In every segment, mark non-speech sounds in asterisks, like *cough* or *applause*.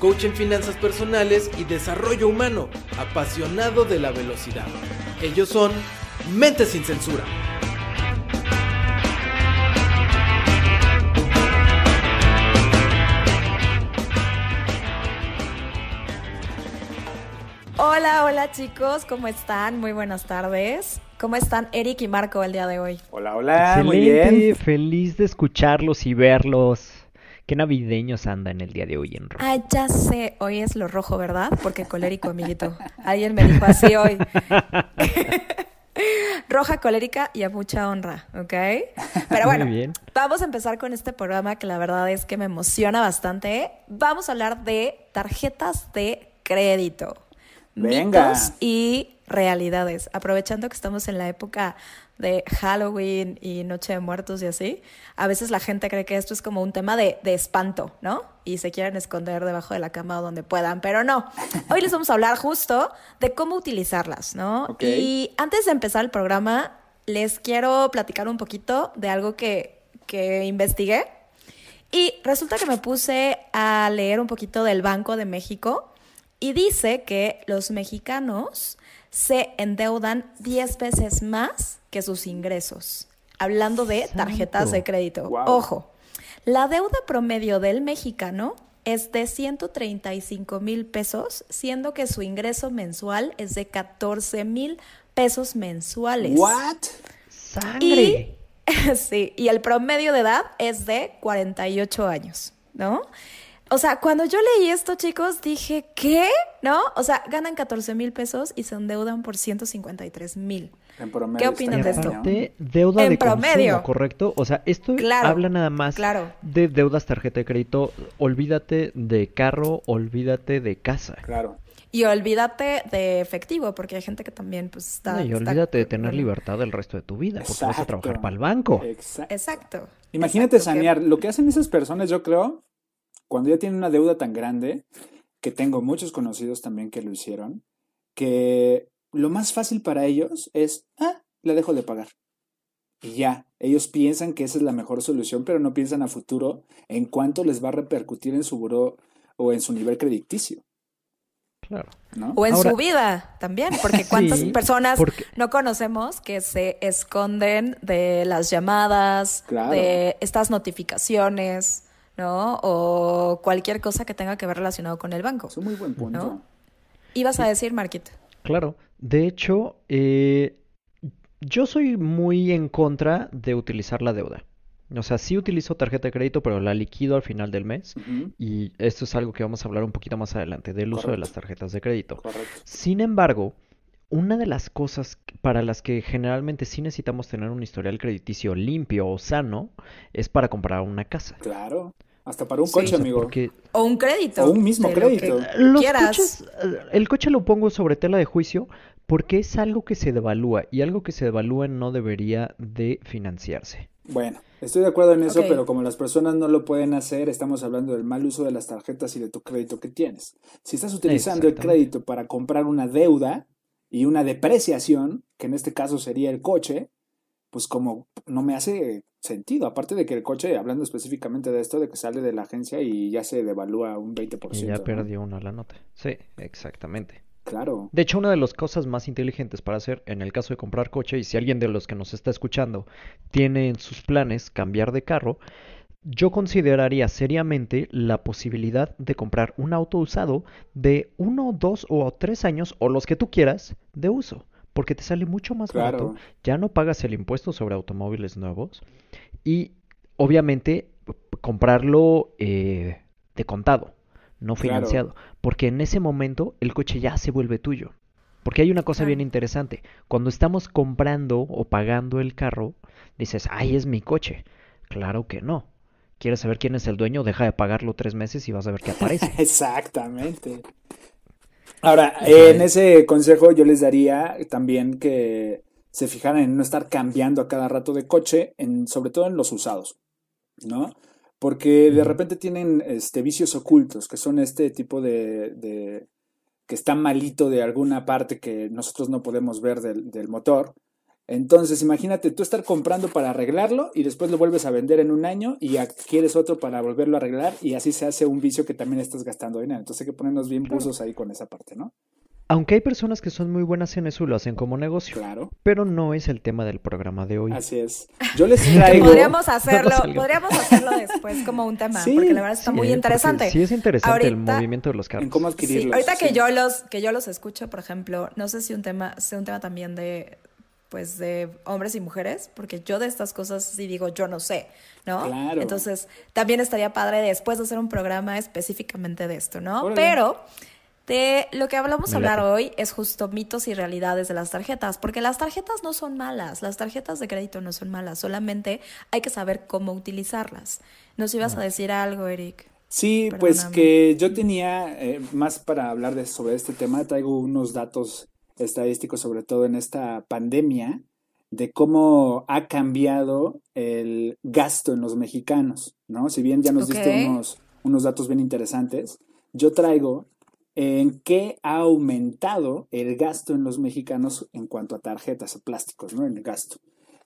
coach en finanzas personales y desarrollo humano, apasionado de la velocidad. Ellos son Mente sin Censura. Hola, hola chicos, ¿cómo están? Muy buenas tardes. ¿Cómo están Eric y Marco el día de hoy? Hola, hola, muy bien. feliz de escucharlos y verlos. Qué navideños andan el día de hoy en rojo. Ah, ya sé, hoy es lo rojo, ¿verdad? Porque colérico, amiguito. Alguien me dijo así hoy. *laughs* Roja, colérica y a mucha honra, ¿ok? Pero *laughs* bueno, vamos a empezar con este programa que la verdad es que me emociona bastante. Vamos a hablar de tarjetas de crédito. Venga. Mitos y realidades. Aprovechando que estamos en la época de Halloween y Noche de Muertos y así, a veces la gente cree que esto es como un tema de, de espanto, ¿no? Y se quieren esconder debajo de la cama o donde puedan, pero no. Hoy les vamos a hablar justo de cómo utilizarlas, ¿no? Y antes de empezar el programa, les quiero platicar un poquito de algo que, que investigué. Y resulta que me puse a leer un poquito del Banco de México y dice que los mexicanos se endeudan 10 veces más que sus ingresos. Hablando de tarjetas de crédito. Ojo, la deuda promedio del mexicano es de 135 mil pesos, siendo que su ingreso mensual es de 14 mil pesos mensuales. What? ¡Sangre! *laughs* Sí, y el promedio de edad es de 48 años, ¿no? O sea, cuando yo leí esto, chicos, dije, ¿qué? ¿No? O sea, ganan 14 mil pesos y se endeudan por 153 mil. En promedio ¿Qué opinan de esto? aparte, deuda En de promedio. consumo, ¿correcto? O sea, esto Claro, habla nada más claro. de deudas tarjeta de crédito. Olvídate de carro, olvídate de casa. Claro. Y olvídate de efectivo, porque hay gente que también, pues, está... No, y está- olvídate de tener libertad el resto de tu vida, porque vas a trabajar para el banco. Exa- Exacto. Imagínate exacto, que- sanear. Lo que hacen esas personas, yo creo, cuando ya tienen una deuda tan grande, que tengo muchos conocidos también que lo hicieron, que lo más fácil para ellos es, ah, la dejo de pagar. Y ya, ellos piensan que esa es la mejor solución, pero no piensan a futuro en cuánto les va a repercutir en su buró o en su nivel crediticio, Claro. ¿no? O en Ahora- su vida también, *laughs* porque cuántas Sí, personas porque- no conocemos que se esconden de las llamadas, Claro. de estas notificaciones, ¿no? O cualquier cosa que tenga que ver relacionado con el banco. Es un muy buen punto. ¿No? Ibas a decir, Marquito. Claro, de hecho, eh, yo soy muy en contra de utilizar la deuda. O sea, sí utilizo tarjeta de crédito, pero la liquido al final del mes. Y esto es algo que vamos a hablar un poquito más adelante, del uso de las tarjetas de crédito. Correcto. Sin embargo, una de las cosas para las que generalmente sí necesitamos tener un historial crediticio limpio o sano es para comprar una casa. Claro. Hasta para un Sí. Coche, amigo. porque O un crédito. O un mismo de lo crédito. que Los quieras. coches, eh, el coche lo pongo sobre tela de juicio porque es algo que se devalúa y algo que se devalúa no debería de financiarse. Bueno, estoy de acuerdo en eso, pero como las personas no lo pueden hacer, estamos hablando del mal uso de las tarjetas y de tu crédito que tienes. Si estás utilizando el crédito para comprar una deuda y una depreciación, que en este caso sería el coche, pues como no me hace sentido. Aparte de que el coche, hablando específicamente de esto, de que sale de la agencia y ya se devalúa un 20%. Y ya ¿no? perdió uno la nota. Sí, exactamente. Claro. De hecho, una de las cosas más inteligentes para hacer en el caso de comprar coche, y si alguien de los que nos está escuchando tiene en sus planes cambiar de carro, yo consideraría seriamente la posibilidad de comprar un auto usado de uno, dos o tres años, o los que tú quieras, de uso. Porque te sale mucho más barato, ya no pagas el impuesto sobre automóviles nuevos y obviamente comprarlo eh, de contado, no Claro. financiado, porque en ese momento el coche ya se vuelve tuyo. Porque hay una cosa bien interesante, cuando estamos comprando o pagando el carro, dices, ay, es mi coche. Claro que no. ¿Quieres saber quién es el dueño? Deja de pagarlo tres meses y vas a ver que aparece. *laughs* Exactamente. Ahora, en ese consejo yo les daría también que se fijaran en no estar cambiando a cada rato de coche, en, sobre todo en los usados, ¿no? Porque de repente tienen este, vicios ocultos, que son este tipo de, de que está malito de alguna parte que nosotros no podemos ver del, del motor. Entonces, imagínate tú estar comprando para arreglarlo y después lo vuelves a vender en un año y adquieres otro para volverlo a arreglar y así se hace un vicio que también estás gastando dinero. Entonces hay que ponernos bien buzos ahí con esa parte, ¿no? Aunque hay personas que son muy buenas en eso y lo hacen como negocio. Claro. Pero no es el tema del programa de hoy. Así es. Yo les *laughs* traigo. Podríamos hacerlo, podríamos hacerlo después como un tema, Sí, porque la verdad está muy Eh, interesante. Sí es interesante el Ahorita- movimiento de los carros. En cómo Sí, adquirirlos. ahorita que sí. yo los que yo los escucho, por ejemplo, no sé si un tema sea un tema también de pues de hombres y mujeres, porque yo de estas cosas sí digo yo no sé, ¿no? Claro. Entonces, también estaría padre después de hacer un programa específicamente de esto, ¿no? Órale. Pero de lo que hablamos Me hablar hoy es justo mitos y realidades de las tarjetas, porque las tarjetas no son malas, las tarjetas de crédito no son malas, solamente hay que saber cómo utilizarlas. ¿Nos ibas a decir algo, Eric? Sí, pues que yo tenía eh, más para hablar de, sobre este tema, traigo unos datos estadísticos, sobre todo en esta pandemia, de cómo ha cambiado el gasto en los mexicanos, ¿no? Si bien ya nos diste unos, unos datos bien interesantes, yo traigo en qué ha aumentado el gasto en los mexicanos en cuanto a tarjetas, a plásticos, ¿no? En el gasto.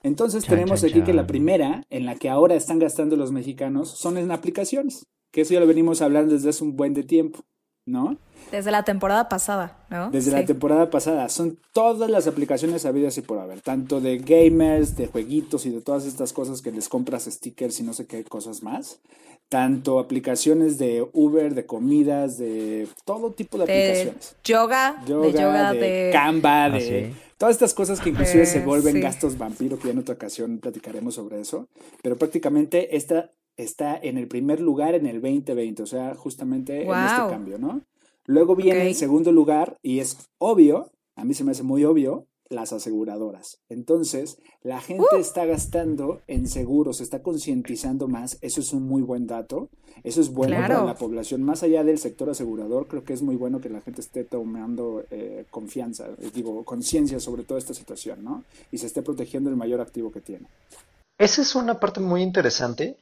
Entonces tenemos aquí que la primera en la que ahora están gastando los mexicanos son en aplicaciones, que eso ya lo venimos hablando desde hace un buen de tiempo, ¿no? Desde la temporada pasada, ¿no? Desde la temporada pasada. Son todas las aplicaciones habidas y por haber, tanto de gamers, de jueguitos y de todas estas cosas que les compras stickers y no sé qué cosas más. Tanto aplicaciones de Uber, de comidas, de todo tipo de de aplicaciones. yoga, Yoga, de yoga, de, de... Canva, Ah, de sí. todas estas cosas que inclusive Eh, se vuelven sí. gastos vampiro, que ya en otra ocasión platicaremos sobre eso. Pero prácticamente esta está en el primer lugar en el 2020, o sea, justamente en este cambio, ¿no? Luego viene en segundo lugar, y es obvio, a mí se me hace muy obvio, las aseguradoras. Entonces, la gente Uh. está gastando en seguros, se está concientizando más, eso es un muy buen dato, eso es bueno Claro. para la población, más allá del sector asegurador, creo que es muy bueno que la gente esté tomando eh, confianza, eh, digo, conciencia sobre toda esta situación, ¿no? Y se esté protegiendo el mayor activo que tiene. Esa es una parte muy interesante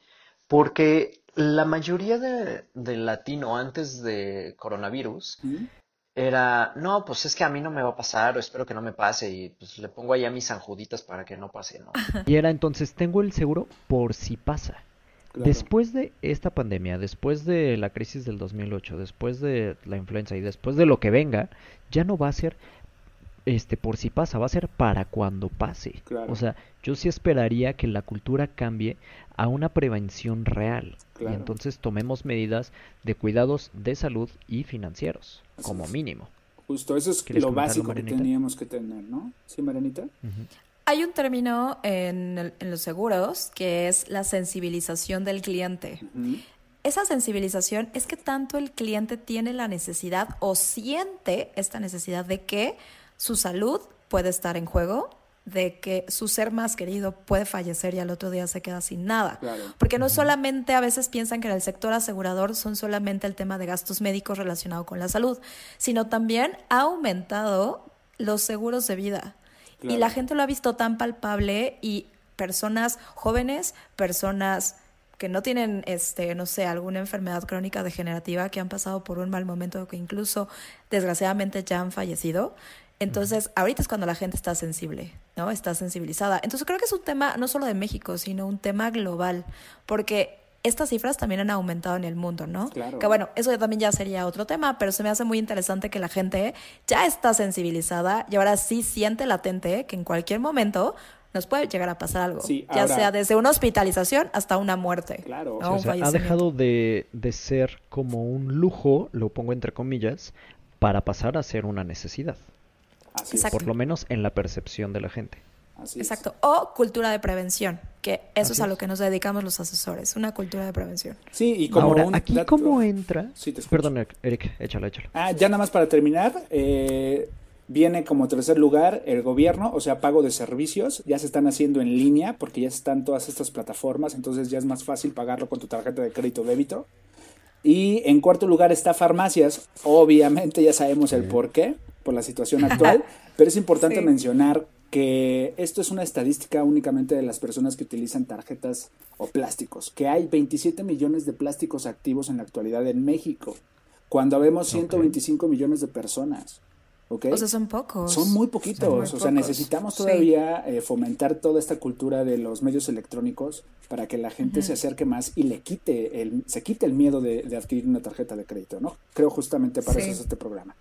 porque la mayoría de, del latino antes de coronavirus ¿Mm? era, no, pues es que a mí no me va a pasar o espero que no me pase y pues le pongo allá mis sanjuditas para que no pase, ¿no? *laughs* Y era entonces, tengo el seguro por si pasa. Claro. Después de esta pandemia, después de la crisis del 2008, después de la influenza y después de lo que venga, ya no va a ser este por si pasa, va a ser para cuando pase. Claro. O sea, yo sí esperaría que la cultura cambie a una prevención real y Claro. entonces tomemos medidas de cuidados de salud y financieros, Así como es. mínimo. Justo, eso es ¿Quieres lo básico que teníamos que tener, ¿no? ¿Sí, Marianita? Ujú. Hay un término en, el- en los seguros que es la sensibilización del cliente. Esa sensibilización es que tanto el cliente tiene la necesidad o siente esta necesidad de que su salud puede estar en juego, de que su ser más querido puede fallecer y al otro día se queda sin nada. Claro. Porque no solamente a veces piensan que en el sector asegurador son solamente el tema de gastos médicos relacionado con la salud, sino también ha aumentado los seguros de vida. Y la gente lo ha visto tan palpable y personas jóvenes, personas que no tienen, este, no sé, alguna enfermedad crónica degenerativa, que han pasado por un mal momento, que incluso desgraciadamente ya han fallecido. Entonces, ahorita es cuando la gente está sensible, ¿no? Está sensibilizada. Entonces, creo que es un tema no solo de México, sino un tema global, porque estas cifras también han aumentado en el mundo, ¿no? Claro. Que bueno, eso también ya sería otro tema, pero se me hace muy interesante que la gente ya está sensibilizada y ahora sí siente latente que en cualquier momento nos puede llegar a pasar algo, Sí, ya sea desde una hospitalización hasta una muerte. Claro. ¿no? O Un sea, ha dejado de, de ser como un lujo, lo pongo entre comillas, para pasar a ser una necesidad, Así por lo menos en la percepción de la gente. es. Así es. Exacto. O cultura de prevención, que eso Así es a lo que nos dedicamos los asesores, una cultura de prevención. Sí, y como Ahora, un aquí dato- cómo entra... Sí, te escucho. Perdón, Eric, Eric, échalo, échalo. Ah, ya nada más para terminar, eh, viene como tercer lugar el gobierno, o sea, pago de servicios, ya se están haciendo en línea porque ya están todas estas plataformas, entonces ya es más fácil pagarlo con tu tarjeta de crédito o débito. Y en cuarto lugar está farmacias. Obviamente ya sabemos el por qué, por la situación actual, *laughs* pero es importante Sí. mencionar que esto es una estadística únicamente de las personas que utilizan tarjetas o plásticos, que hay 27 millones de plásticos activos en la actualidad en México, cuando vemos 125 millones de personas. ¿ok? O sea, son pocos. Son muy poquitos, Son muy o sea, pocos. necesitamos Sí. todavía eh, fomentar toda esta cultura de los medios electrónicos para que la gente se acerque más y le quite el, se quite el miedo de, de adquirir una tarjeta de crédito, ¿no? Creo justamente para Sí. eso es este programa.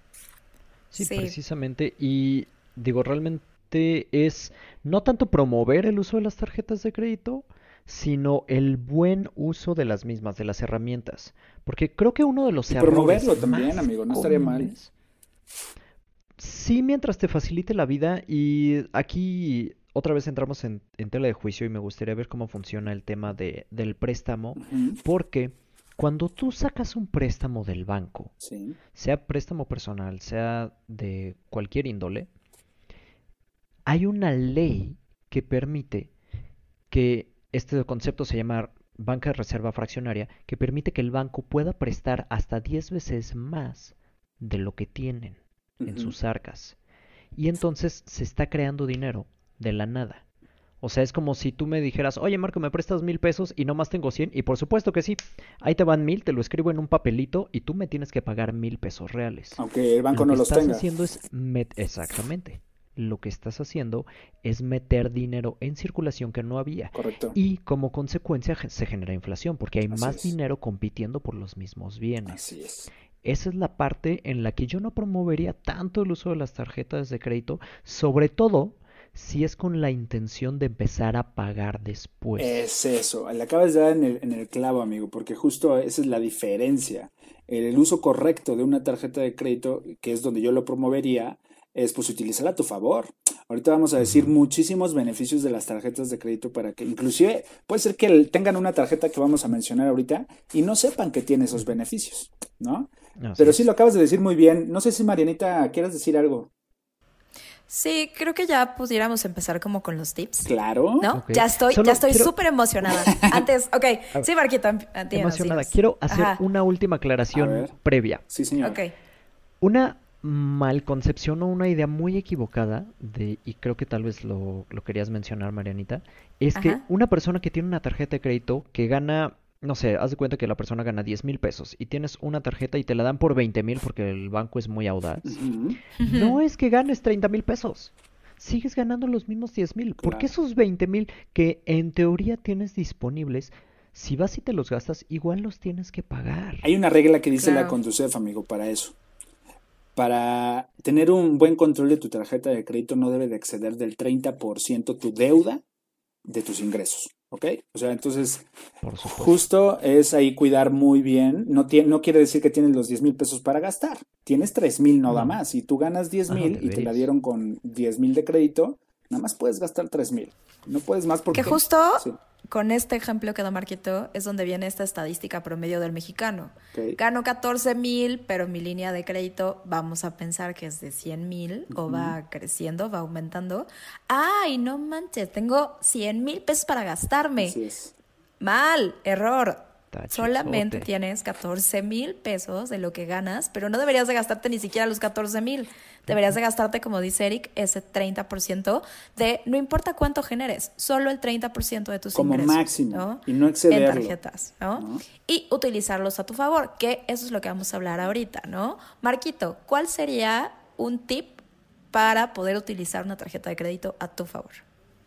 Sí, Sí. precisamente. Y digo, realmente es no tanto promover el uso de las tarjetas de crédito, sino el buen uso de las mismas, de las herramientas. Porque creo que uno de los Y errores promoverlo también, más amigo, no estaría mal. comunes- Sí, mientras te facilite la vida. Y aquí otra vez entramos en, en tela de juicio y me gustaría ver cómo funciona el tema de, del préstamo. Porque cuando tú sacas un préstamo del banco, Sí, sea préstamo personal, sea de cualquier índole, hay una ley que permite que este concepto se llama banca de reserva fraccionaria, que permite que el banco pueda prestar hasta 10 veces más de lo que tienen en sus arcas. Y entonces se está creando dinero de la nada. O sea, es como si tú me dijeras, oye Marco, ¿me prestas mil pesos y nomás tengo 100? Y por supuesto que sí, ahí te van mil, te lo escribo en un papelito y tú me tienes que pagar mil pesos reales. Aunque el banco Lo no que los estás tenga. haciendo es met- exactamente. Lo que estás haciendo es meter dinero en circulación que no había. Correcto. Y como consecuencia se genera inflación porque hay Así más es. dinero compitiendo por los mismos bienes. Así es. Esa es la parte en la que yo no promovería tanto el uso de las tarjetas de crédito, sobre todo si es con la intención de empezar a pagar después. Es eso, le acabas de dar en el, en el clavo, amigo, porque justo esa es la diferencia. El, el uso correcto de una tarjeta de crédito, que es donde yo lo promovería, es pues utilizarla a tu favor. Ahorita vamos a decir muchísimos beneficios de las tarjetas de crédito para que inclusive puede ser que tengan una tarjeta que vamos a mencionar ahorita y no sepan que tiene esos beneficios, ¿no? Pero sí lo acabas de decir muy bien. No sé si Marianita quieras decir algo. Sí, creo que ya pudiéramos empezar como con los tips. Claro. ¿No? Ya estoy, Solo ya estoy quiero- súper emocionada. *laughs* Antes, ok. ver. Sí, Marquito, em- ah, dinos, Emocionada. dinos. Quiero hacer Ajá. una última A aclaración previa. Sí, señor. Ok. Una malconcepción o una idea muy equivocada de, y creo que tal vez lo, lo querías mencionar, Marianita, es que una persona que tiene una tarjeta de crédito que gana, no sé, haz de cuenta que la persona gana 10 mil pesos y tienes una tarjeta y te la dan por 20 mil porque el banco es muy audaz. No es que ganes 30 mil pesos. Sigues ganando los mismos 10 mil. Porque esos 20 mil que en teoría tienes disponibles, si vas y te los gastas, igual los tienes que pagar. Hay una regla que dice la. Conducef, amigo, para eso. Para tener un buen control de tu tarjeta de crédito no debe de exceder del 30% tu deuda de tus ingresos, ¿ok? O sea, entonces justo es ahí cuidar muy bien. No, tie- no quiere decir que tienes los 10 mil pesos para gastar. Tienes 3 mil nada No. más. Si tú ganas 10 Ah, mil y te la dieron con 10 mil de crédito, nada más puedes gastar 3 mil. No puedes más porque... Que justo Sí, con este ejemplo que da Marquito es donde viene esta estadística promedio del mexicano. Gano 14 mil, pero mi línea de crédito vamos a pensar que es de 100 mil o va creciendo, va aumentando. Ay, no manches, tengo 100 mil pesos para gastarme. Así es. Mal, error. Solamente tienes 14 mil pesos de lo que ganas, pero no deberías de gastarte ni siquiera los 14 mil. Deberías de gastarte, como dice Eric, ese 30% de no importa cuánto generes, solo el 30% de tus Como ingresos. máximo, ¿no? y no En excederlo. tarjetas, ¿no? ¿no? Y utilizarlos a tu favor, que eso es lo que vamos a hablar ahorita, ¿no? Marquito, ¿cuál sería un tip para poder utilizar una tarjeta de crédito a tu favor?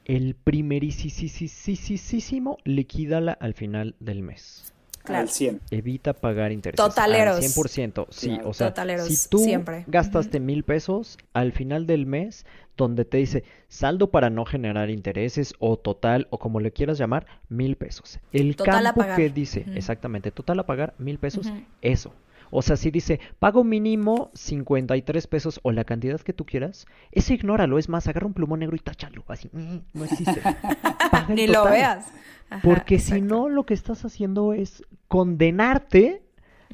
El primerísimo liquídala al final del mes. Claro. Al 100. Evita pagar intereses. Totaleros. Al 100%. Sí, Claro. o sea, Totaleros, si tú siempre. gastaste mil pesos al final del mes, donde te dice saldo para no generar intereses o total o como le quieras llamar, mil pesos. El Total a campo pagar. que dice, exactamente, total a pagar mil pesos, eso. O sea, si dice pago mínimo 53 pesos o la cantidad que tú quieras, ese ignóralo. Es más, agarra un plumón negro y táchalo. Así, "Mm, no existe. *laughs* Paga Ni lo veas. Ajá, Porque si no, lo que estás haciendo es condenarte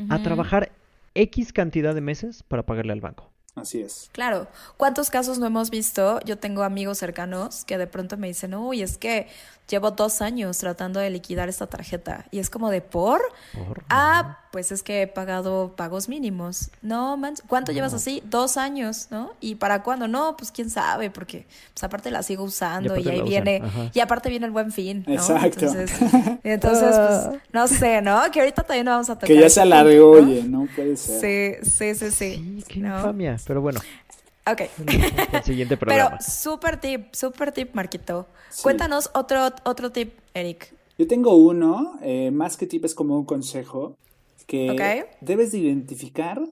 a trabajar X cantidad de meses para pagarle al banco. Así es. Claro, ¿cuántos casos no hemos visto? Yo tengo amigos cercanos que de pronto me dicen, uy, es que llevo dos años tratando de liquidar esta tarjeta. Y es como de, ¿por? Por- Ah, pues es que he pagado pagos mínimos. No, man, ¿cuánto llevas así? Dos años, ¿no? ¿Y para cuándo? No, pues quién sabe, porque pues aparte la sigo usando y, ahí viene, ajá. y aparte viene el buen fin, ¿no? Exacto. Entonces, entonces pues, *laughs* no sé, ¿no? Que ahorita también no vamos a tocar. Que ya se alargó, ¿no? oye, no puede ser. Sí, sí, sí, sí. Sí, qué ¿no? infamia. Pero bueno, Ok. *laughs* el siguiente *laughs* Pero programa. súper tip, súper tip, Marquito. Sí. Cuéntanos otro, otro tip, Eric. Yo tengo uno, eh, más que tip es como un consejo, que debes de identificar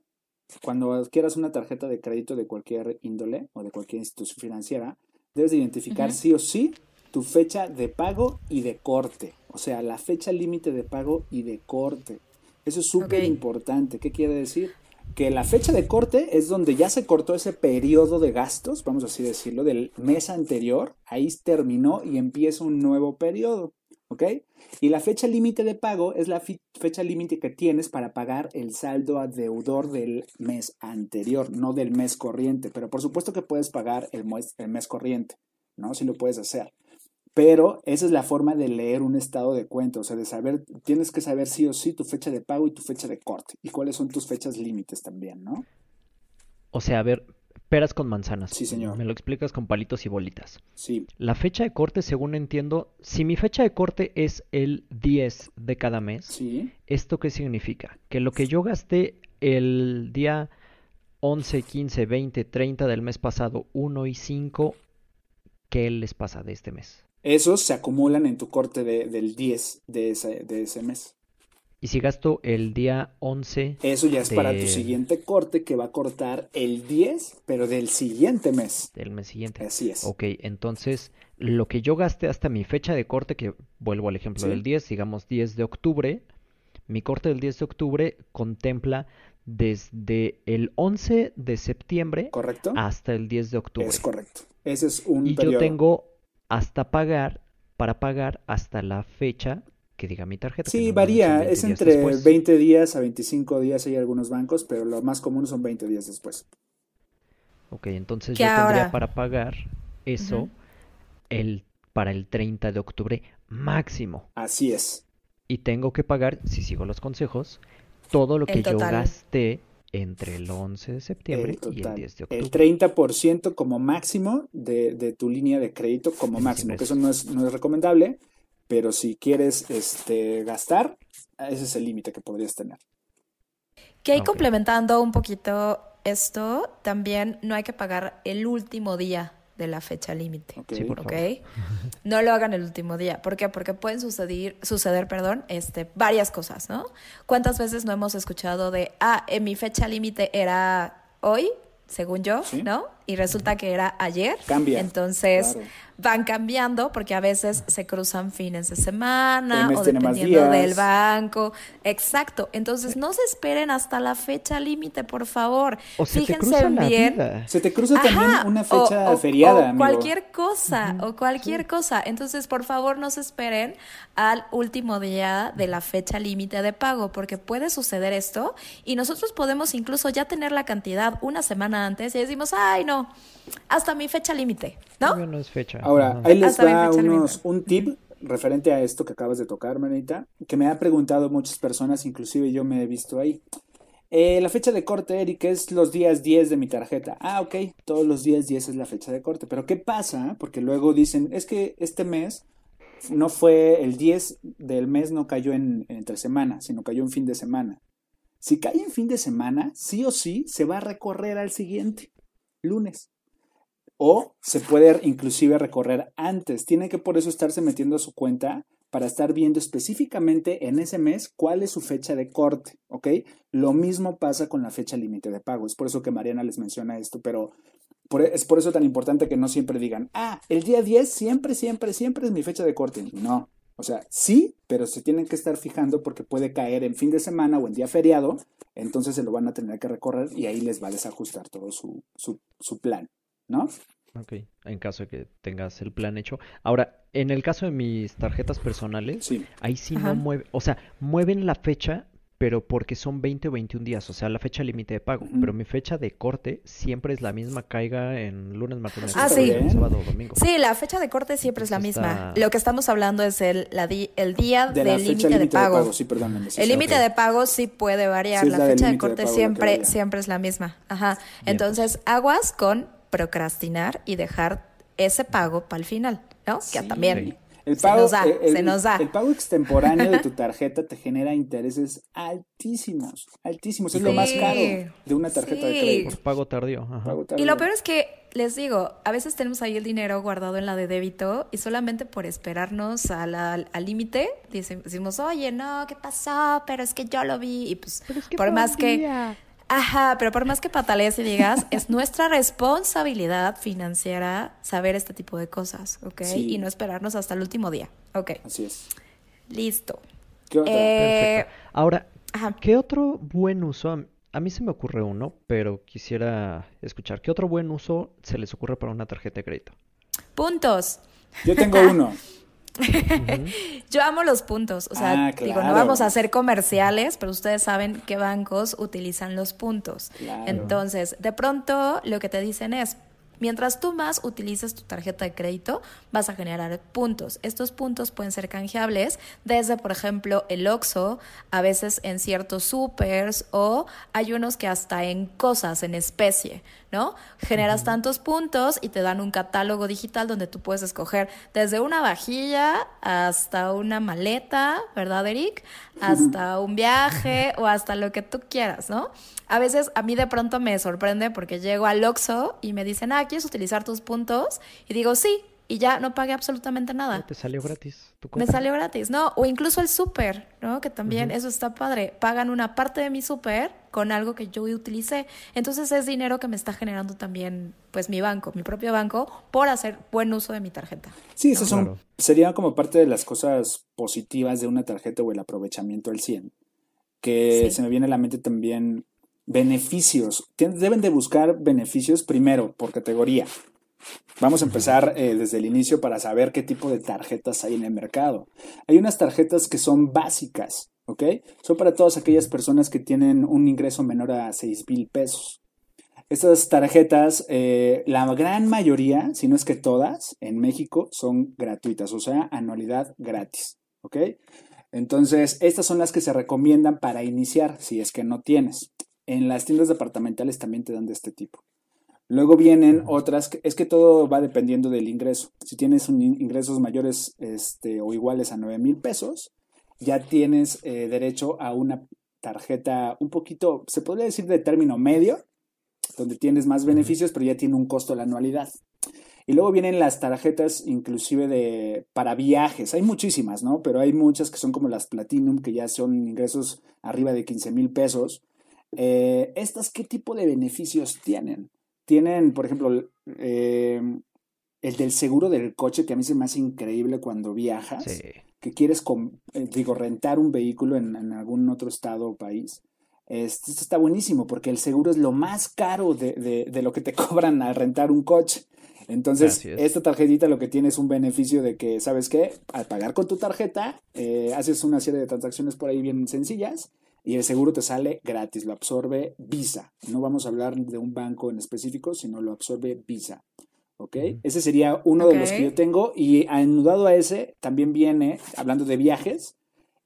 cuando adquieras una tarjeta de crédito de cualquier índole o de cualquier institución financiera, debes de identificar sí o sí tu fecha de pago y de corte. O sea, la fecha límite de pago y de corte. Eso es súper importante. ¿Qué quiere decir? Que la fecha de corte es donde ya se cortó ese periodo de gastos, vamos así decirlo, del mes anterior. Ahí terminó y empieza un nuevo periodo. ¿Ok? Y la fecha límite de pago es la fecha límite que tienes para pagar el saldo adeudor del mes anterior, no del mes corriente. Pero por supuesto que puedes pagar el mes, el mes corriente, ¿no? Si lo puedes hacer. Pero esa es la forma de leer un estado de cuenta, o sea, de saber, tienes que saber sí o sí tu fecha de pago y tu fecha de corte. Y cuáles son tus fechas límites también, ¿no? O sea, a ver, peras con manzanas. Sí, señor. Me lo explicas con palitos y bolitas. Sí, La fecha de corte, según entiendo, si mi fecha de corte es el 10 de cada mes, sí. ¿esto qué significa? Que lo que yo gasté el día 11, 15, 20, 30 del mes pasado, 1 y 5, ¿qué les pasa de este mes? Esos se acumulan en tu corte de- del 10 de ese, de ese mes. Y si gasto el día 11, Eso ya es para tu siguiente corte que va a cortar el 10, pero del siguiente mes. del mes siguiente. Así es. Ok, entonces lo que yo gaste hasta mi fecha de corte, que vuelvo al ejemplo Sí. del 10, digamos 10 de octubre, mi corte del 10 de octubre contempla desde el 11 de septiembre ¿Correcto? hasta el 10 de octubre. Es correcto. Ese es un Y periodo. yo tengo hasta pagar, para pagar hasta la fecha que diga mi tarjeta. Sí, varía. 20 Es entre después. 20 días a 25 días hay algunos bancos, pero lo más común son 20 días después. Ok, entonces yo tendría para pagar eso el, para el 30 de octubre máximo. Así es. Y tengo que pagar, si sigo los consejos, todo lo El que yo gasté entre el 11 de septiembre El y el total. 10 de El octubre. 30% como máximo de, de tu línea de crédito como Sí, máximo, que eso. eso no es, no es recomendable, pero si quieres este, gastar, ese es el límite que podrías tener. Que ahí Ok. complementando un poquito esto, también no hay que pagar el último día de la fecha límite. Ok. Sí. *laughs* No lo hagan el último día. ¿Por qué? Porque pueden suceder, suceder, perdón, este, varias cosas, ¿no? ¿Cuántas veces no hemos escuchado de, ah, en mi fecha límite era hoy, según yo, Sí. ¿no? Y resulta que era ayer. Cambia, Entonces claro. van cambiando porque a veces se cruzan fines de semana o dependiendo del banco. Exacto. Entonces no se esperen hasta la fecha límite, por favor. O se te Fíjense bien. vida. Se te cruza Ajá, también una fecha o- o- feriada, o amigo. cualquier cosa, o cualquier cosa. Entonces, por favor, no se esperen al último día de la fecha límite de pago, porque puede suceder esto y nosotros podemos incluso ya tener la cantidad una semana antes y decimos, ay, no, hasta mi fecha límite, ¿no? No es fecha. Ahora, Ajá. ahí les fecha unos, un tip referente a esto que acabas de tocar, manita, que me ha preguntado muchas personas, inclusive yo me he visto ahí. Eh, la fecha de corte, Eric, es los días 10 de mi tarjeta. Ah, ok, todos los días 10 es la fecha de corte. Pero ¿qué pasa? Porque luego dicen, es que este mes no fue, el 10 del mes no cayó en, en entre semana, sino cayó en fin de semana. Si cae en fin de semana, sí o sí se va a recorrer al siguiente, lunes. O se puede inclusive recorrer antes. Tiene que por eso estarse metiendo a su cuenta para estar viendo específicamente en ese mes cuál es su fecha de corte, ¿ok? Lo mismo pasa con la fecha límite de pago. Es por eso que Mariana les menciona esto, pero por- es por eso tan importante que no siempre digan, ah, el día 10 siempre, siempre, siempre es mi fecha de corte. No. O sea, sí, pero se tienen que estar fijando porque puede caer en fin de semana o en día feriado, entonces se lo van a tener que recorrer y ahí les va a desajustar todo su, su, su plan, ¿no? Ok, en caso de que tengas el plan hecho. Ahora, en el caso de mis tarjetas personales, Sí. ahí sí Ajá. no mueve, o sea, mueven la fecha, pero porque son 20 o 21 días, o sea, la fecha límite de pago. Pero mi fecha de corte siempre es la misma, caiga en lunes, martes, Ah, miércoles, sí. jueves, sábado o domingo. Sí, la fecha de corte siempre es la misma. está- Lo que estamos hablando es el, la di- el día De del límite de pago. Sí, sí, El límite de pago sí puede variar. Sí, la fecha de corte siempre, siempre es la misma. Ajá. Bien, Entonces, aguas con procrastinar y dejar ese pago para el final, ¿no? que Sí. también El se pago, nos da, el, el- se nos da. el pago extemporáneo de tu *laughs* tarjeta te genera intereses altísimos, altísimos. Es lo más caro de una tarjeta de crédito. Por pago tardío. ajá. Pago Y lo peor es que, les digo, a veces tenemos ahí el dinero guardado en la de débito y solamente por esperarnos a la- al límite decimos, oye, no, ¿qué pasó? Pero es que yo lo vi. Y pues, por más que... Ajá, pero por más que patalees y digas, es nuestra responsabilidad financiera saber este tipo de cosas, ¿ok? Sí. Y no esperarnos hasta el último día. Ok, Así es. listo. ¿Qué otra? Eh, Perfecto. Ahora, ajá. ¿qué otro buen uso? A- A mí se me ocurre uno, pero quisiera escuchar. ¿Qué otro buen uso se les ocurre para una tarjeta de crédito? Puntos. Yo tengo *laughs* uno. *laughs* Yo amo los puntos, o sea, Ah, digo, no vamos a hacer comerciales, pero ustedes saben qué bancos utilizan los puntos. Claro. Entonces, de pronto lo que te dicen es, mientras tú más utilices tu tarjeta de crédito, vas a generar puntos. Estos puntos pueden ser canjeables desde, por ejemplo, el Oxxo, a veces en ciertos supers o hay unos que hasta en cosas, en especie, ¿no? Generas tantos puntos y te dan un catálogo digital donde tú puedes escoger desde una vajilla hasta una maleta, ¿verdad, Eric? Hasta un viaje o hasta lo que tú quieras, ¿no? A veces a mí de pronto me sorprende porque llego al Oxxo y me dicen, ah, ¿quieres utilizar tus puntos? Y digo, sí, y ya no pagué absolutamente nada. Te salió gratis. tu Me salió gratis, ¿no? O incluso el súper, ¿no? Que también eso está padre. Pagan una parte de mi súper con algo que yo utilicé. Entonces es dinero que me está generando también, pues, mi banco, mi propio banco, por hacer buen uso de mi tarjeta. Sí, esas son, Claro. sería como parte de las cosas positivas de una tarjeta o el aprovechamiento al 100. Que Sí. se me viene a la mente también beneficios. Tien- Deben de buscar beneficios primero por categoría. Vamos a empezar eh, desde el inicio para saber qué tipo de tarjetas hay en el mercado. Hay unas tarjetas que son básicas, ¿ok? Son para todas aquellas personas que tienen un ingreso menor a 6 mil pesos. Estas tarjetas, eh, la gran mayoría, si no es que todas, en México son gratuitas, o sea, anualidad gratis, ¿ok? Entonces, estas son las que se recomiendan para iniciar, si es que no tienes. En las tiendas departamentales también te dan de este tipo. Luego vienen otras, es que todo va dependiendo del ingreso. Si tienes un ingresos mayores este, o iguales a 9 mil pesos, ya tienes eh, derecho a una tarjeta un poquito, se podría decir de término medio, donde tienes más beneficios, pero ya tiene un costo la anualidad. Y luego vienen las tarjetas inclusive de para viajes. Hay muchísimas, ¿no? Pero hay muchas que son como las Platinum, que ya son ingresos arriba de 15 mil pesos. Eh, ¿Estas qué tipo de beneficios tienen? Tienen, por ejemplo, eh, el del seguro del coche, que a mí se me hace increíble cuando viajas Sí. que quieres, eh, digo, rentar un vehículo en, en algún otro estado o país, este, esto está buenísimo porque el seguro es lo más caro de, de- de lo que te *laughs* cobran al rentar un coche. Entonces, es. esta tarjetita lo que tiene es un beneficio de que, ¿sabes qué? Al pagar con tu tarjeta, eh, haces una serie de transacciones por ahí bien sencillas y el seguro te sale gratis, lo absorbe Visa. No vamos a hablar de un banco en específico, sino lo absorbe Visa. ¿Ok? Ese sería uno de los que yo tengo. Y anudado a ese también viene, hablando de viajes,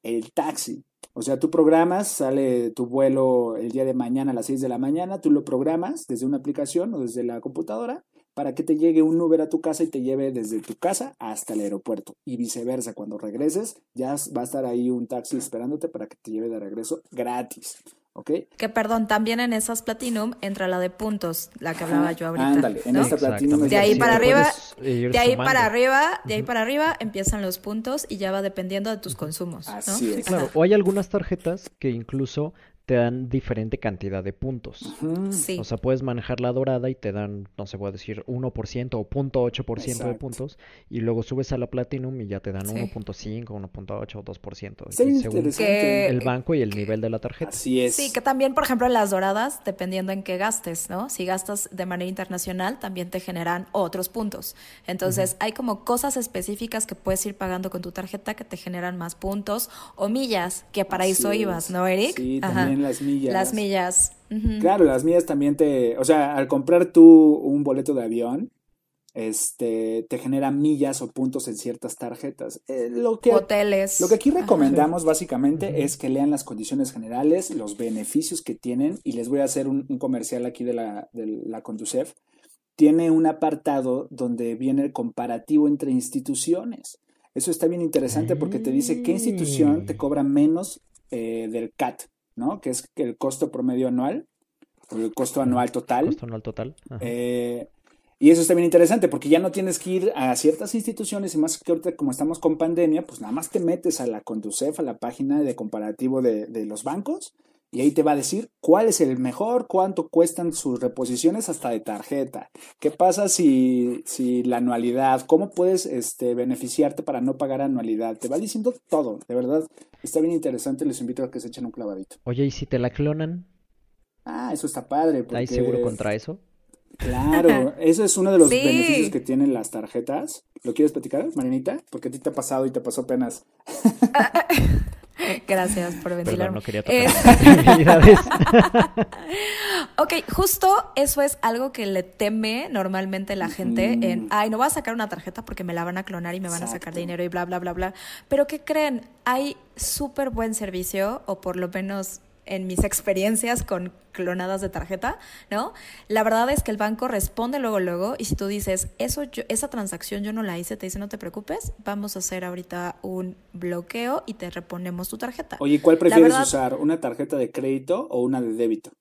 el taxi. O sea, tú programas, sale tu vuelo el día de mañana a las 6 de la mañana, tú lo programas desde una aplicación o desde la computadora para que te llegue un Uber a tu casa y te lleve desde tu casa hasta el aeropuerto. Y viceversa, cuando regreses, ya va a estar ahí un taxi esperándote para que te lleve de regreso gratis. ¿Ok? Que perdón, también en esas Platinum entra la de puntos, la que hablaba yo ahorita. ándale, en esta Platinum es De ahí para arriba, De ahí sumando. para arriba, de ahí para arriba empiezan los puntos y ya va dependiendo de tus consumos. ¿no? Es. Claro, o hay algunas tarjetas que incluso te dan diferente cantidad de puntos. Sí. O sea, puedes manejar la dorada y te dan, no sé, voy a decir 1% o 0.8% de puntos. Y luego subes a la Platinum y ya te dan Sí. 1.5, 1.8 o 2%. Está y bien según. Que- el banco y el nivel de la tarjeta. Así es. Sí, que también, por ejemplo, en las doradas, dependiendo en qué gastes, ¿no? Si gastas de manera internacional, también te generan otros puntos. Entonces, hay como cosas específicas que puedes ir pagando con tu tarjeta que te generan más puntos o millas, que para Así eso es. ibas, ¿no, Eric? Sí, Ajá. también las millas. Las millas. Claro, las millas también te, o sea, al comprar tú un boleto de avión, este, te genera millas o puntos en ciertas tarjetas. Eh, lo que, Hoteles. lo que aquí Ajá. recomendamos básicamente es que lean las condiciones generales, los beneficios que tienen, y les voy a hacer un, un comercial aquí de la, de la Conducef. Tiene un apartado donde viene el comparativo entre instituciones. Eso está bien interesante porque te dice qué institución te cobra menos eh, del CAT, ¿no? Que es el costo promedio anual, el costo anual total. Costo anual total. Eh, y eso está bien interesante porque ya no tienes que ir a ciertas instituciones y más que ahorita como estamos con pandemia, pues nada más te metes a la Conducef, a la página de comparativo de, de los bancos y ahí te va a decir cuál es el mejor, cuánto cuestan sus reposiciones hasta de tarjeta, qué pasa si, si la anualidad, cómo puedes este, beneficiarte para no pagar anualidad, te va diciendo todo, de verdad, está bien interesante, les invito a que se echen un clavadito. Oye, ¿y si te la clonan? Ah, eso está padre. ¿Hay porque- seguro contra eso? Claro, *laughs* eso es uno de los Sí. beneficios que tienen las tarjetas. ¿Lo quieres platicar, Marinita? Porque a ti te ha pasado y te pasó apenas. *laughs* *laughs* Gracias por Perdón, ventilarme. no quería *laughs* tocar Es-. *laughs* Ok, justo eso es algo que le teme normalmente la gente Ujú. en, ay, no voy a sacar una tarjeta porque me la van a clonar y me van a sacar dinero y bla, bla, bla, bla. Pero ¿qué creen? Hay súper buen servicio, o por lo menos en mis experiencias con clonadas de tarjeta, ¿no? La verdad es que el banco responde luego, luego, y si tú dices, eso yo- esa transacción yo no la hice, te dice, no te preocupes, vamos a hacer ahorita un bloqueo y te reponemos tu tarjeta. Oye, ¿cuál prefieres verdad- usar? ¿Una tarjeta de crédito o una de débito?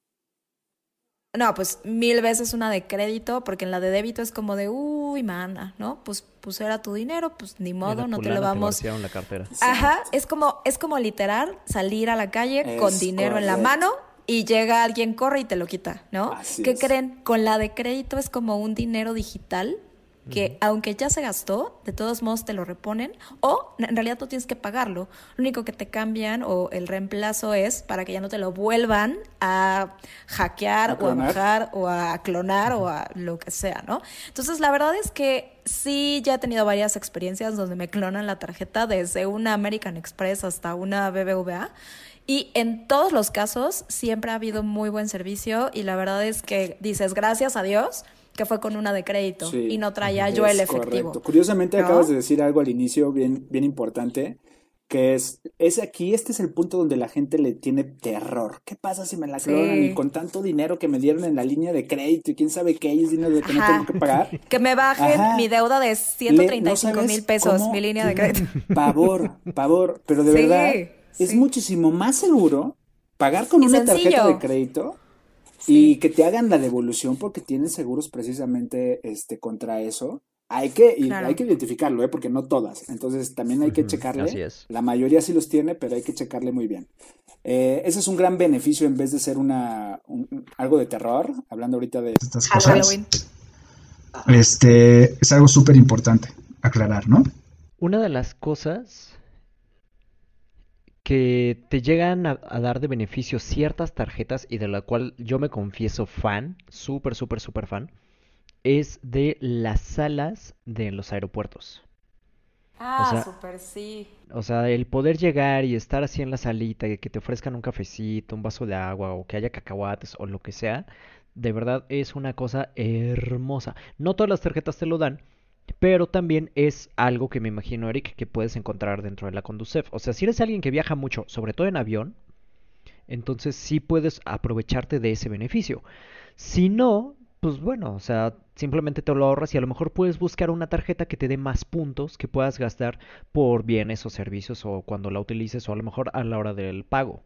No, pues mil veces una de crédito, porque en la de débito es como de, uy, mana, ¿no? Pues, pues era tu dinero, pues ni modo, no te lo vamos. vaciaron la cartera. Ajá, es como, es como literal salir a la calle con dinero en la mano y llega alguien, corre y te lo quita, ¿no? Así ¿Qué es. creen? Con la de crédito es como un dinero digital que aunque ya se gastó, de todos modos te lo reponen o en realidad tú tienes que pagarlo. Lo único que te cambian o el reemplazo es para que ya no te lo vuelvan a hackear ¿A o a bajar o a clonar o a lo que sea, ¿no? Entonces la verdad es que sí ya he tenido varias experiencias donde me clonan la tarjeta desde una American Express hasta una BBVA. Y en todos los casos siempre ha habido muy buen servicio y la verdad es que dices gracias a Dios que fue con una de crédito Sí. y no traía yo el efectivo. correcto. Curiosamente ¿No? acabas de decir algo al inicio bien, bien importante, que es, es aquí, este es el punto donde la gente le tiene terror. ¿Qué pasa si me la Sí. clonan y con tanto dinero que me dieron en la línea de crédito y quién sabe qué, es dinero de que no tengo que pagar? *laughs* Que me bajen Ajá. mi deuda de Le- 135 no sabes mil pesos, mi línea de crédito. *laughs* Pavor, pavor, pero de Sí, verdad es sí. muchísimo más seguro pagar con Y una tarjeta de crédito Sí. y que te hagan la devolución porque tienen seguros precisamente este contra eso. Hay que, Claro. hay que identificarlo, ¿eh? porque no todas. Entonces también hay que checarle. así es. La mayoría sí los tiene, pero hay que checarle muy bien. Eh, ese es un gran beneficio en vez de ser una un- un- algo de terror, hablando ahorita de estas cosas, Halloween. este, es algo súper importante aclarar, ¿no? Una de las cosas que te llegan a, a dar de beneficio ciertas tarjetas y de la cual yo me confieso fan, súper, súper, súper fan, es de las salas de los aeropuertos. Ah, sea- súper sí. O sea, el poder llegar y estar así en la salita y que te ofrezcan un cafecito, un vaso de agua o que haya cacahuates o lo que sea, de verdad es una cosa hermosa. No todas las tarjetas te lo dan, pero también es algo que me imagino, Eric, que puedes encontrar dentro de la Conducef. O sea, si eres alguien que viaja mucho, sobre todo en avión, entonces sí puedes aprovecharte de ese beneficio. Si no, pues bueno, o sea, simplemente te lo ahorras y a lo mejor puedes buscar una tarjeta que te dé más puntos que puedas gastar por bienes o servicios o cuando la utilices o a lo mejor a la hora del pago.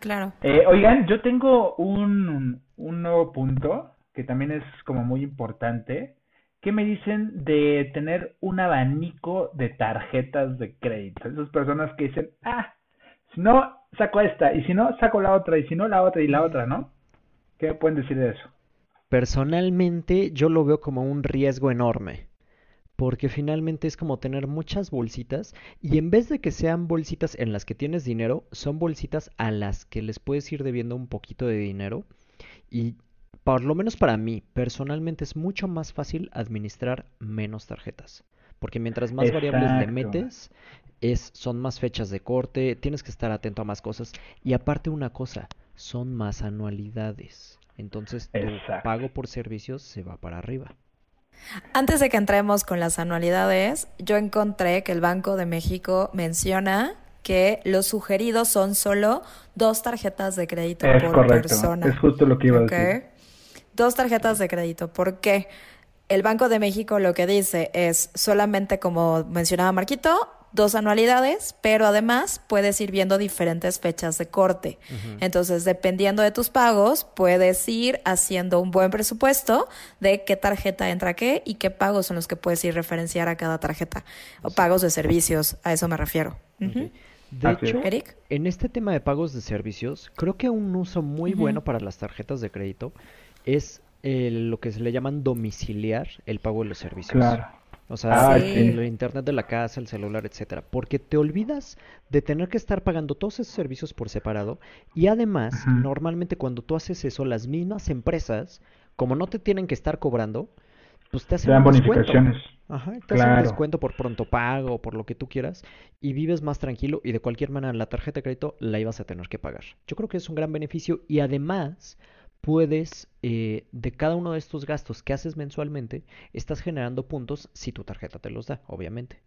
Claro. Eh, oigan, yo tengo un, un nuevo punto que también es como muy importante. ¿Qué me dicen de tener un abanico de tarjetas de crédito? Esas personas que dicen, ah, Si no, saco esta, y si no, saco la otra, y si no, la otra y la otra, ¿no? ¿Qué pueden decir de eso? Personalmente yo lo veo como un riesgo enorme, porque finalmente es como tener muchas bolsitas y en vez de que sean bolsitas en las que tienes dinero, son bolsitas a las que les puedes ir debiendo un poquito de dinero y por lo menos para mí, personalmente es mucho más fácil administrar menos tarjetas. Porque mientras más variables le metes, es, son más fechas de corte, tienes que estar atento a más cosas. Y aparte una cosa, son más anualidades. Entonces tu Exacto. pago por servicios se va para arriba. Antes de que entremos con las anualidades, yo encontré que el Banco de México menciona que los sugeridos son solo dos tarjetas de crédito Es por correcto. persona. Es justo lo que iba a decir. Dos tarjetas de crédito. ¿Por qué? El Banco de México lo que dice es solamente, como mencionaba Marquito, dos anualidades, pero además puedes ir viendo diferentes fechas de corte. Entonces, dependiendo de tus pagos, puedes ir haciendo un buen presupuesto de qué tarjeta entra qué y qué pagos son los que puedes ir referenciar a cada tarjeta. O pagos de servicios, a eso me refiero. De hecho, Eric. en este tema de pagos de servicios, creo que un uso muy bueno para las tarjetas de crédito es eh, lo que se le llaman domiciliar el pago de los servicios. Claro. O sea, Ah, sí. el internet de la casa, el celular, etcétera, porque te olvidas de tener que estar pagando todos esos servicios por separado y además, normalmente cuando tú haces eso, las mismas empresas, como no te tienen que estar cobrando, pues te hacen Te dan un descuento. bonificaciones. Ajá, te hacen un Claro. descuento por pronto pago, por lo que tú quieras, y vives más tranquilo y de cualquier manera la tarjeta de crédito la ibas a tener que pagar. Yo creo que es un gran beneficio y además puedes, eh, de cada uno de estos gastos que haces mensualmente, estás generando puntos si tu tarjeta te los da, obviamente.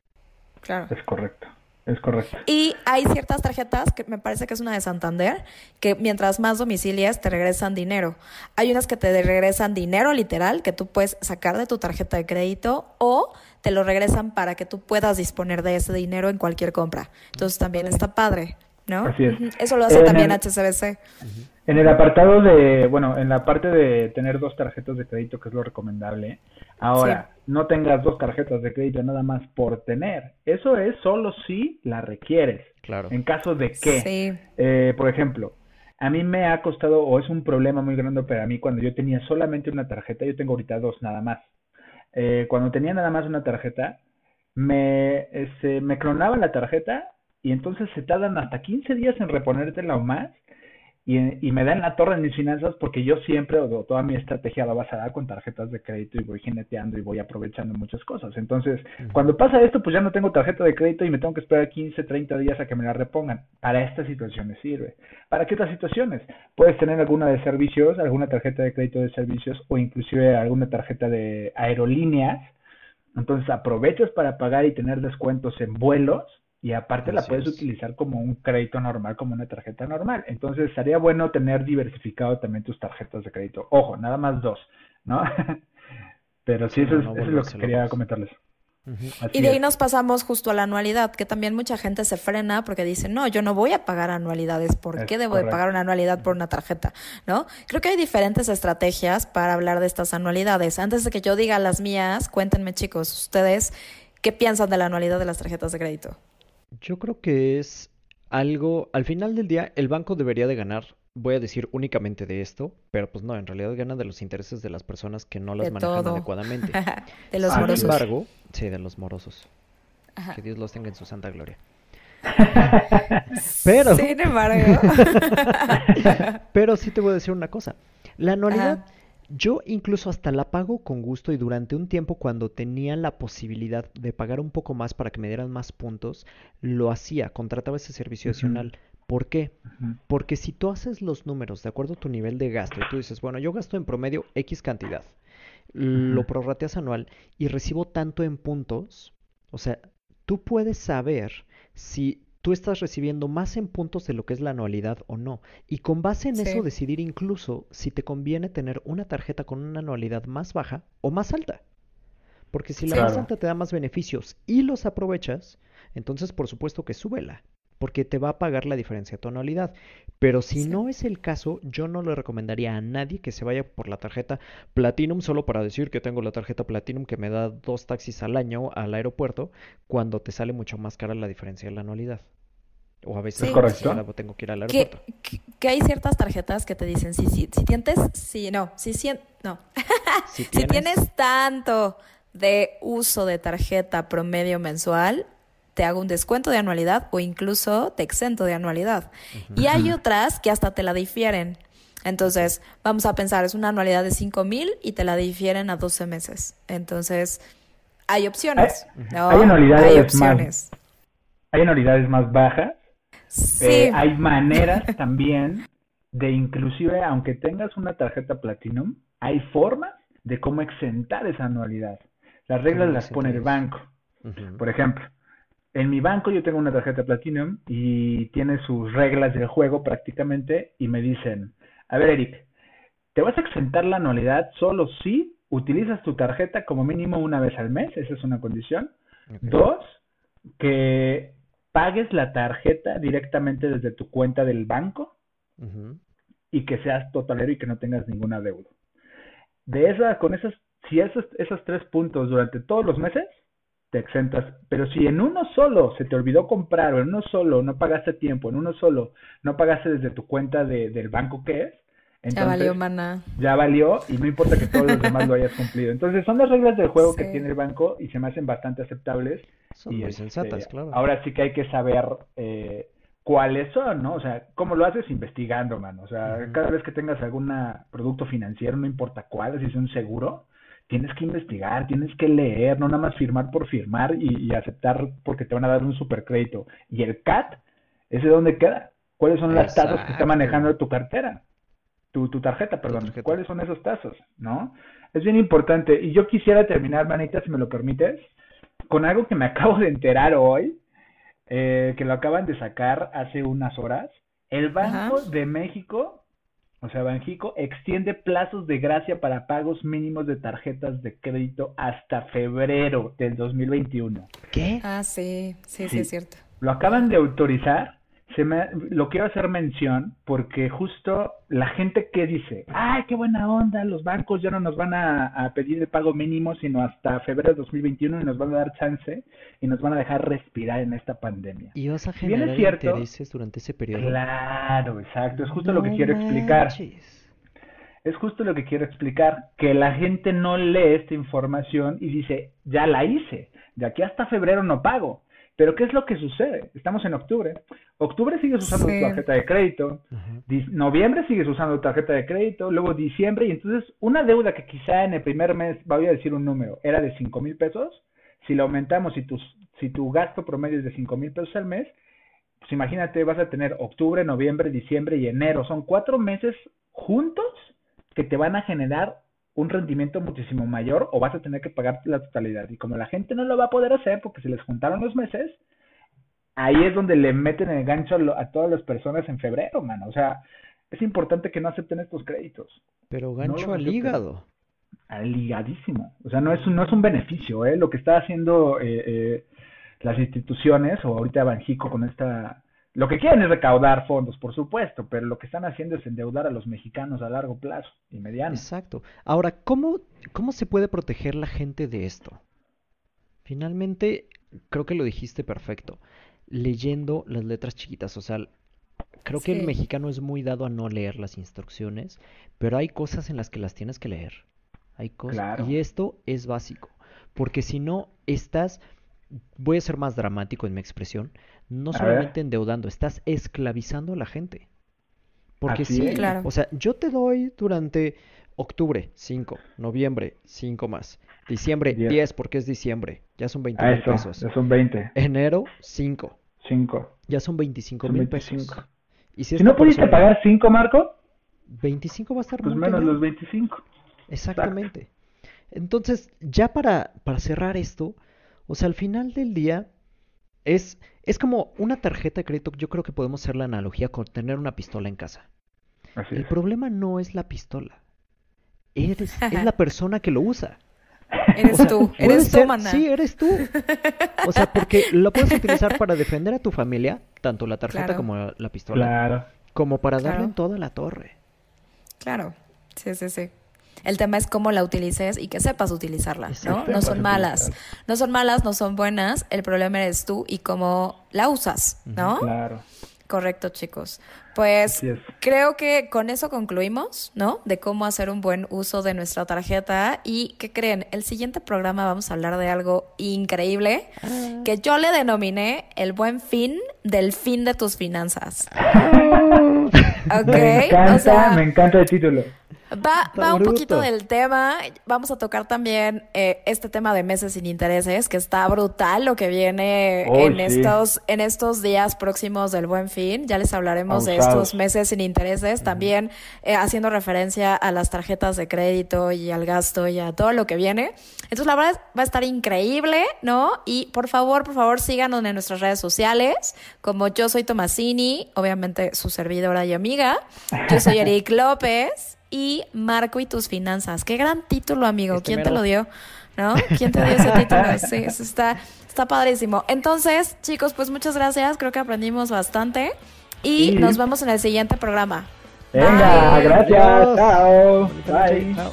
Claro. Es correcto. Es correcto. Y hay ciertas tarjetas, que me parece que es una de Santander, que mientras más domicilias te regresan dinero. Hay unas que te regresan dinero literal, que tú puedes sacar de tu tarjeta de crédito, o te lo regresan para que tú puedas disponer de ese dinero en cualquier compra. Entonces también está padre, ¿no? Así es. Eso lo hace En también el- HSBC. En el apartado de, bueno, en la parte de tener dos tarjetas de crédito, que es lo recomendable, ahora, no tengas dos tarjetas de crédito nada más por tener. Eso es solo si la requieres. Claro. En caso de que, Sí. eh, por ejemplo, a mí me ha costado, o es un problema muy grande para mí cuando yo tenía solamente una tarjeta, yo tengo ahorita dos nada más. Eh, cuando tenía nada más una tarjeta, me, este, me clonaban la tarjeta y entonces se tardan hasta 15 días en reponértela o más y, y me dan la torre en mis finanzas porque yo siempre, o toda mi estrategia va basada con tarjetas de crédito y voy jineteando y voy aprovechando muchas cosas. Entonces, cuando pasa esto, pues ya no tengo tarjeta de crédito y me tengo que esperar 15, 30 días a que me la repongan. Para estas situaciones sirve. ¿Para qué otras situaciones? Puedes tener alguna de servicios, alguna tarjeta de crédito de servicios o inclusive alguna tarjeta de aerolíneas. Entonces aprovechas para pagar y tener descuentos en vuelos y aparte la puedes es. utilizar como un crédito normal, como una tarjeta normal. Entonces estaría bueno tener diversificado también tus tarjetas de crédito. Ojo, nada más dos, ¿no? *laughs* Pero sí, Sí, eso no, es, no eso es lo que quería comentarles. Y de ahí es. nos pasamos justo a la anualidad, que también mucha gente se frena porque dice, no, yo no voy a pagar anualidades, ¿por Es qué debo de pagar una anualidad por una tarjeta? ¿No? Creo que hay diferentes estrategias para hablar de estas anualidades. Antes de que yo diga las mías, cuéntenme chicos, ustedes, ¿qué piensan de la anualidad de las tarjetas de crédito? Yo creo que es algo, al final del día, el banco debería de ganar, voy a decir únicamente de esto, pero pues no, en realidad gana de los intereses de las personas que no las De manejan todo. adecuadamente. *laughs* de los Sin morosos. embargo, sí, de los morosos. Ajá. Que Dios los tenga en su santa gloria. *laughs* Pero, Sin embargo. *laughs* pero sí te voy a decir una cosa. La anualidad, Ajá. Yo incluso hasta la pago con gusto y durante un tiempo cuando tenía la posibilidad de pagar un poco más para que me dieran más puntos, lo hacía, contrataba ese servicio adicional. ¿Por qué? Porque si tú haces los números de acuerdo a tu nivel de gasto y tú dices, bueno, yo gasto en promedio X cantidad, lo prorrateas anual y recibo tanto en puntos, o sea, tú puedes saber si tú estás recibiendo más en puntos de lo que es la anualidad o no. Y con base en Sí. eso decidir incluso si te conviene tener una tarjeta con una anualidad más baja o más alta. Porque si la Sí. más alta te da más beneficios y los aprovechas, entonces por supuesto que súbela, porque te va a pagar la diferencia de tu anualidad. Pero si Sí. no es el caso, yo no le recomendaría a nadie que se vaya por la tarjeta Platinum solo para decir que tengo la tarjeta Platinum que me da dos taxis al año al aeropuerto, cuando te sale mucho más cara la diferencia de la anualidad. O a veces Sí. Correcto. tengo que ir al aeropuerto. que- que hay ciertas tarjetas que te dicen, sí, sí, si tienes, sí, no, si no. Si *laughs* Si tienes tanto de uso de tarjeta promedio mensual, te hago un descuento de anualidad o incluso te exento de anualidad. Y hay otras que hasta te la difieren. Entonces, vamos a pensar, es una anualidad de 5 mil y te la difieren a 12 meses. Entonces, hay opciones. ¿no? hay anualidades Hay más- opciones. Hay anualidades más bajas. Sí. Eh, hay maneras *laughs* también de inclusive, aunque tengas una tarjeta Platinum, hay formas de cómo exentar esa anualidad. Las reglas ¿Cómo las pone el banco. Por ejemplo, en mi banco yo tengo una tarjeta Platinum y tiene sus reglas del juego prácticamente y me dicen, a ver Eric, te vas a exentar la anualidad solo si utilizas tu tarjeta como mínimo una vez al mes, esa es una condición. Dos, que pagues la tarjeta directamente desde tu cuenta del banco y que seas totalero y que no tengas ninguna deuda. De esa, con esas, si esos, esos tres puntos durante todos los meses, te exentas. Pero si en uno solo se te olvidó comprar o en uno solo no pagaste tiempo, en uno solo no pagaste desde tu cuenta de- del banco que es, Ya valió, mana. ya valió y no importa que todos los demás lo hayas cumplido. Entonces son las reglas del juego que tiene el banco y se me hacen bastante aceptables. Son Y muy este, sensatas, claro. Ahora sí que hay que saber eh, cuáles son, ¿no? O sea, ¿cómo lo haces? Investigando, mano. O sea, cada vez que tengas algún producto financiero, no importa cuál, si es un seguro, tienes que investigar, tienes que leer, no nada más firmar por firmar y, y aceptar porque te van a dar un supercrédito. Y el CAT, ¿ese dónde queda? ¿Cuáles son las tasas que está manejando tu cartera? Tu, tu tarjeta, perdón. tarjeta. ¿Cuáles son esos tasas? ¿No? Es bien importante. Y yo quisiera terminar, manita, si me lo permites, con algo que me *laughs* acabo de enterar hoy, eh, que lo acaban de sacar hace unas horas. El Banco Ajá. de México, o sea, Banjico, extiende plazos de gracia para pagos mínimos de tarjetas de crédito hasta febrero del 2021. ¿Qué? Ah, sí, sí, sí, Sí. es cierto. Lo acaban de autorizar. Se me, lo quiero hacer mención porque justo la gente que dice, ay, qué buena onda, los bancos ya no nos van a, a pedir el pago mínimo sino hasta febrero de 2021 y nos van a dar chance y nos van a dejar respirar en esta pandemia. ¿Y vas a generar cierto- intereses durante ese periodo? Claro, exacto, es justo lo que quiero explicar. Es justo lo que quiero explicar, que la gente no lee esta información y dice, ya la hice, de aquí hasta febrero no pago. Pero ¿qué es lo que sucede? Estamos en octubre. Octubre sigues usando Sí. tu tarjeta de crédito, noviembre sigues usando tu tarjeta de crédito, luego diciembre, y entonces una deuda que quizá en el primer mes, voy a decir un número, era de cinco mil pesos, si lo aumentamos, si, tus, si tu gasto promedio es de cinco mil pesos al mes, pues imagínate, vas a tener octubre, noviembre, diciembre y enero. Son cuatro meses juntos que te van a generar un rendimiento muchísimo mayor o vas a tener que pagar la totalidad. Y como la gente no lo va a poder hacer porque se les juntaron los meses, ahí es donde le meten el gancho a, lo- a todas las personas en febrero, mano. O sea, es importante que no acepten estos créditos. Pero gancho al hígado. Ligadísimo. O sea, no es, un- no es un beneficio, ¿eh? Lo que está haciendo eh, eh, las instituciones, o ahorita Banjico con esta... Lo que quieren es recaudar fondos, por supuesto, pero lo que están haciendo es endeudar a los mexicanos a largo plazo y mediano. Exacto. Ahora, ¿cómo, ¿cómo se puede proteger la gente de esto? Finalmente, creo que lo dijiste perfecto. Leyendo las letras chiquitas. O sea, creo que el mexicano es muy dado a no leer las instrucciones, pero hay cosas en las que las tienes que leer. Hay cosas. Claro. Y esto es básico. Porque si no, estás. Voy a ser más dramático en mi expresión. No A solamente endeudando, estás esclavizando a la gente. Porque Así sí, es. Claro. o sea, yo te doy durante octubre 5, noviembre 5 más, diciembre Diez. 10 porque es diciembre, ya son 20 A mil eso, pesos. ya son 20, Enero 5, 5, ya son 25 son mil 25. pesos. Y si no pudiste persona- pagar 5, Marco, 25 va a estar pues muy menos los 25. Exactamente. Entonces, ya para, para cerrar esto, o sea, al final del día es, es como una tarjeta de crédito, yo creo que podemos hacer la analogía con tener una pistola en casa. Así El es. problema no es la pistola, eres, es *laughs* la persona que lo usa. Eres O sea, tú, eres tú, ser- mana. Sí, eres tú. O sea, porque lo puedes utilizar para defender a tu familia, tanto la tarjeta Claro. como la, la pistola, Claro. como para darle Claro. en toda la torre. Claro, sí, sí, sí. El tema es cómo la utilices y que sepas utilizarla, ¿no? No son malas. No son malas, no son buenas. El problema eres tú y cómo la usas, ¿no? Claro. Correcto, chicos. Pues creo que con eso concluimos, ¿no? De cómo hacer un buen uso de nuestra tarjeta. Y ¿qué creen? El siguiente programa vamos a hablar de algo increíble que yo le denominé el buen fin del fin de tus finanzas. *laughs* Ok, Me encanta, o sea, me encanta el título. Va, va un poquito del tema. Vamos a tocar también eh, este tema de meses sin intereses, que está brutal lo que viene en sí. estos, en estos días próximos del buen fin. Ya les hablaremos de estos meses sin intereses, también eh, haciendo referencia a las tarjetas de crédito y al gasto y a todo lo que viene. Entonces, la verdad va a estar increíble, ¿no? Y por favor, por favor, síganos en nuestras redes sociales, como yo soy Tomasini, obviamente su servidora y amiga. Yo soy *laughs* Eric López y Marco y tus finanzas. Qué gran título, amigo. Este ¿Quién te lo dio? ¿No? ¿Quién te dio ese título? *laughs* Sí, eso está, está padrísimo. Entonces, chicos, pues muchas gracias. Creo que aprendimos bastante. Y Sí. nos vemos en el siguiente programa. Venga, Bye. gracias. Adiós. Chao. Bye. Chao.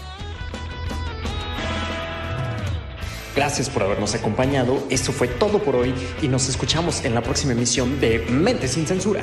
Gracias por habernos acompañado. Esto fue todo por hoy y nos escuchamos en la próxima emisión de Mente sin Censura.